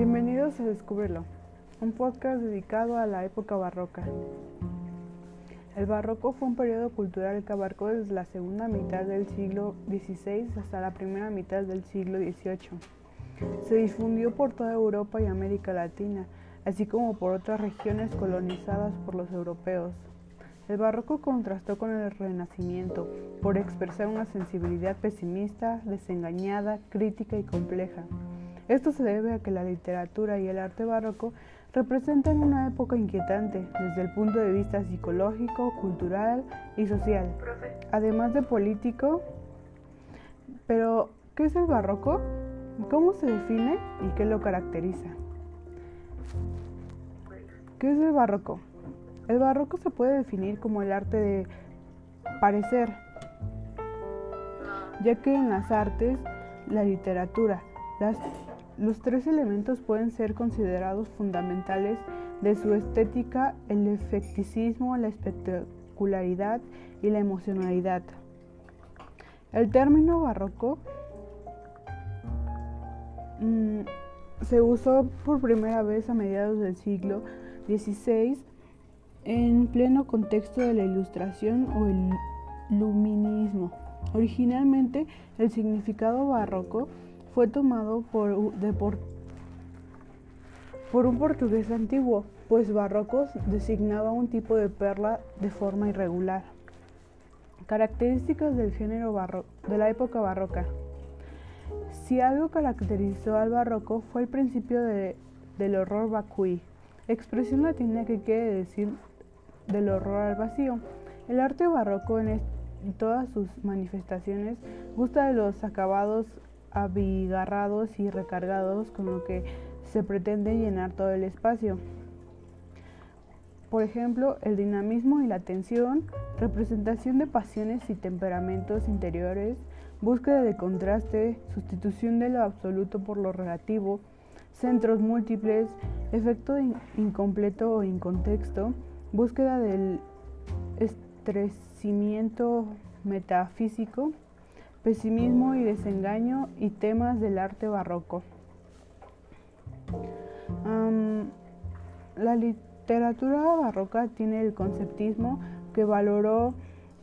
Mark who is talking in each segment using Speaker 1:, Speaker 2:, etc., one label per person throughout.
Speaker 1: Bienvenidos a Descúbrelo, un podcast dedicado a la época barroca. El barroco fue un periodo cultural que abarcó desde la segunda mitad del siglo XVI hasta la primera mitad del siglo XVIII. Se difundió por toda Europa y América Latina, así como por otras regiones colonizadas por los europeos. El barroco contrastó con el renacimiento por expresar una sensibilidad pesimista, desengañada, crítica y compleja. Esto se debe a que la literatura y el arte barroco representan una época inquietante desde el punto de vista psicológico, cultural y social, además de político. Pero, ¿qué es el barroco? ¿Cómo se define y qué lo caracteriza? ¿Qué es el barroco? El barroco se puede definir como el arte de parecer, ya que en las artes, la literatura, los tres elementos pueden ser considerados fundamentales de su estética, el efecticismo, la espectacularidad y la emocionalidad. El término barroco mm, se usó por primera vez a mediados del siglo XVI en pleno contexto de la ilustración o el luminismo. Originalmente el significado barroco fue tomado por, un portugués antiguo, pues barrocos designaba un tipo de perla de forma irregular. Características del género barro de la época barroca. Si algo caracterizó al barroco fue el principio de, del horror vacui, expresión latina que quiere decir del horror al vacío. El arte barroco en, todas sus manifestaciones gusta de los acabados abigarrados y recargados con lo que se pretende llenar todo el espacio. Por ejemplo, el dinamismo y la tensión, representación de pasiones y temperamentos interiores, búsqueda de contraste, sustitución de lo absoluto por lo relativo, centros múltiples, efecto incompleto o incontexto, búsqueda del estrecimiento metafísico, pesimismo y desengaño y temas del arte barroco. la literatura barroca tiene el conceptismo que valoró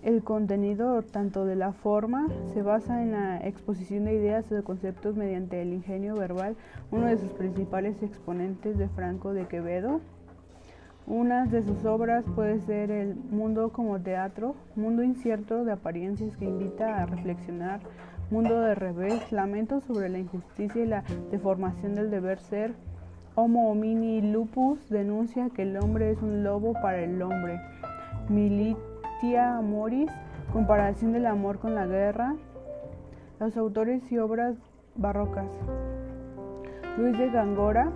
Speaker 1: el contenido tanto de la forma, se basa en la exposición de ideas o de conceptos mediante el ingenio verbal, uno de sus principales exponentes de Franco de Quevedo. Una de sus obras puede ser El mundo como teatro, mundo incierto de apariencias que invita a reflexionar, mundo de revés, lamento sobre la injusticia y la deformación del deber ser, Homo homini lupus denuncia que el hombre es un lobo para el hombre, Militia amoris, comparación del amor con la guerra, los autores y obras barrocas, Luis de Gangora,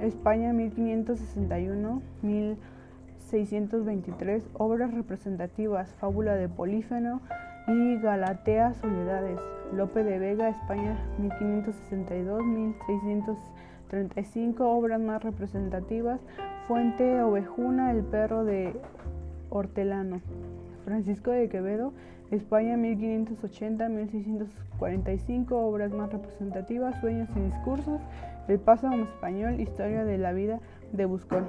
Speaker 1: España 1561-1623, obras representativas, fábula de Polífeno y Galatea Soledades. Lope de Vega, España 1562-1635, obras más representativas, Fuente Ovejuna, El perro de Hortelano. Francisco de Quevedo, España 1580-1645, obras más representativas, Sueños y discursos, El paso español, Historia de la vida de Buscón.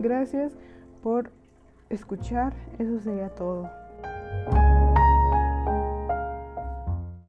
Speaker 1: Gracias por escuchar, eso sería todo.